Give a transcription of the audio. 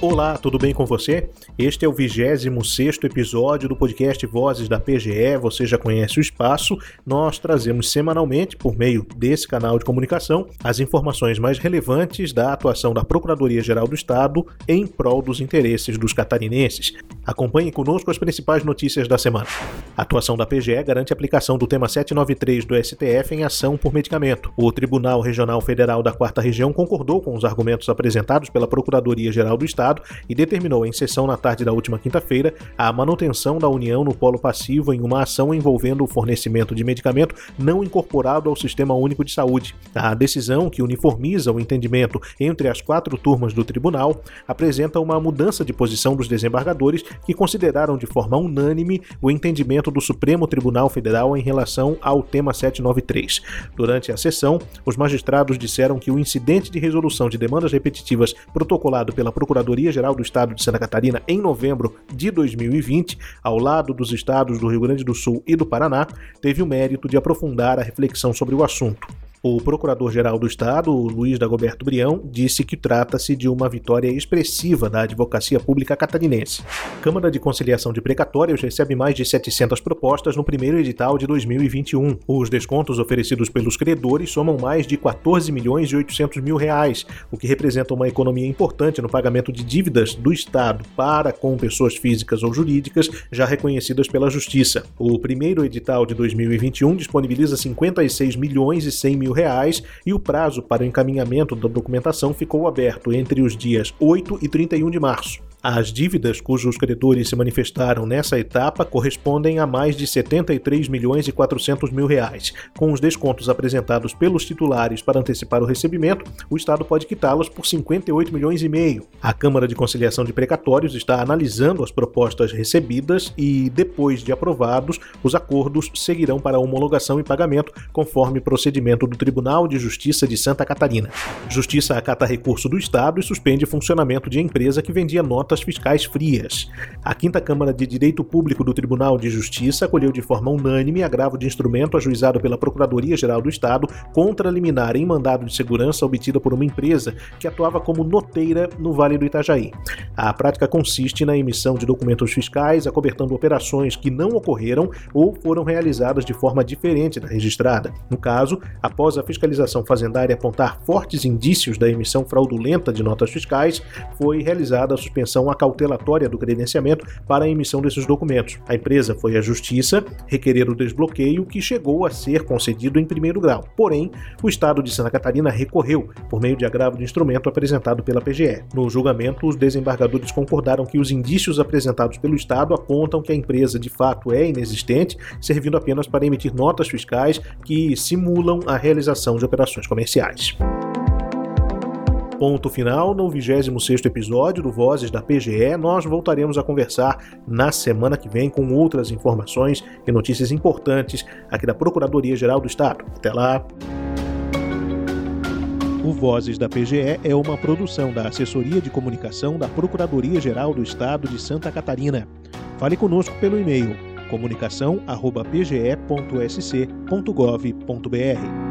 Olá, tudo bem com você? Este é o 26 episódio do podcast Vozes da PGE. Você já conhece o espaço. Nós trazemos semanalmente, por meio desse canal de comunicação, as informações mais relevantes da atuação da Procuradoria-Geral do Estado em prol dos interesses dos catarinenses. Acompanhe conosco as principais notícias da semana. A atuação da PGE garante a aplicação do tema 793 do STF em ação por medicamento. O Tribunal Regional Federal da Quarta Região concordou com os argumentos apresentados pela Procuradoria-Geral do Estado Estado e determinou em sessão na tarde da última quinta-feira a manutenção da União no polo passivo em uma ação envolvendo o fornecimento de medicamento não incorporado ao Sistema Único de Saúde. A decisão, que uniformiza o entendimento entre as quatro turmas do tribunal, apresenta uma mudança de posição dos desembargadores que consideraram de forma unânime o entendimento do Supremo Tribunal Federal em relação ao tema 793. Durante a sessão, os magistrados disseram que o incidente de resolução de demandas repetitivas protocolado pela Procuradoria Procuradoria-Geral do Estado de Santa Catarina em novembro de 2020, ao lado dos estados do Rio Grande do Sul e do Paraná, teve o mérito de aprofundar a reflexão sobre o assunto. O Procurador-Geral do Estado, Luiz Dagoberto Brião, disse que trata-se de uma vitória expressiva da advocacia pública catarinense. Câmara de Conciliação de Precatórios recebe mais de 700 propostas no primeiro edital de 2021. Os descontos oferecidos pelos credores somam mais de 14 milhões e 800 mil reais, o que representa uma economia importante no pagamento de dívidas do Estado para com pessoas físicas ou jurídicas já reconhecidas pela Justiça. O primeiro edital de 2021 disponibiliza 56 milhões e 100 mil mil reais e o prazo para o encaminhamento da documentação ficou aberto entre os dias 8 e 31 de março. As dívidas cujos credores se manifestaram nessa etapa correspondem a mais de 73 milhões e 400 mil reais. Com os descontos apresentados pelos titulares para antecipar o recebimento, o Estado pode quitá-los por 58 milhões e meio. A Câmara de Conciliação de Precatórios está analisando as propostas recebidas e, depois de aprovados, os acordos seguirão para homologação e pagamento, conforme procedimento do Tribunal de Justiça de Santa Catarina. Justiça acata recurso do Estado e suspende funcionamento de empresa que vendia notas notas fiscais frias. A Quinta Câmara de Direito Público do Tribunal de Justiça acolheu de forma unânime agravo de instrumento ajuizado pela Procuradoria-Geral do Estado contra liminar em mandado de segurança obtida por uma empresa que atuava como noteira no Vale do Itajaí. A prática consiste na emissão de documentos fiscais acobertando operações que não ocorreram ou foram realizadas de forma diferente da registrada. No caso, após a fiscalização fazendária apontar fortes indícios da emissão fraudulenta de notas fiscais, foi realizada a suspensão a cautelatória do credenciamento para a emissão desses documentos. A empresa foi à Justiça requerer o desbloqueio, que chegou a ser concedido em primeiro grau. Porém, o Estado de Santa Catarina recorreu por meio de agravo de instrumento apresentado pela PGE. No julgamento, os desembargadores concordaram que os indícios apresentados pelo Estado apontam que a empresa de fato é inexistente, servindo apenas para emitir notas fiscais que simulam a realização de operações comerciais. Ponto final no 26º episódio do Vozes da PGE. Nós voltaremos a conversar na semana que vem com outras informações e notícias importantes aqui da Procuradoria-Geral do Estado. Até lá! O Vozes da PGE é uma produção da Assessoria de Comunicação da Procuradoria-Geral do Estado de Santa Catarina. Fale conosco pelo e-mail comunicação@pge.sc.gov.br.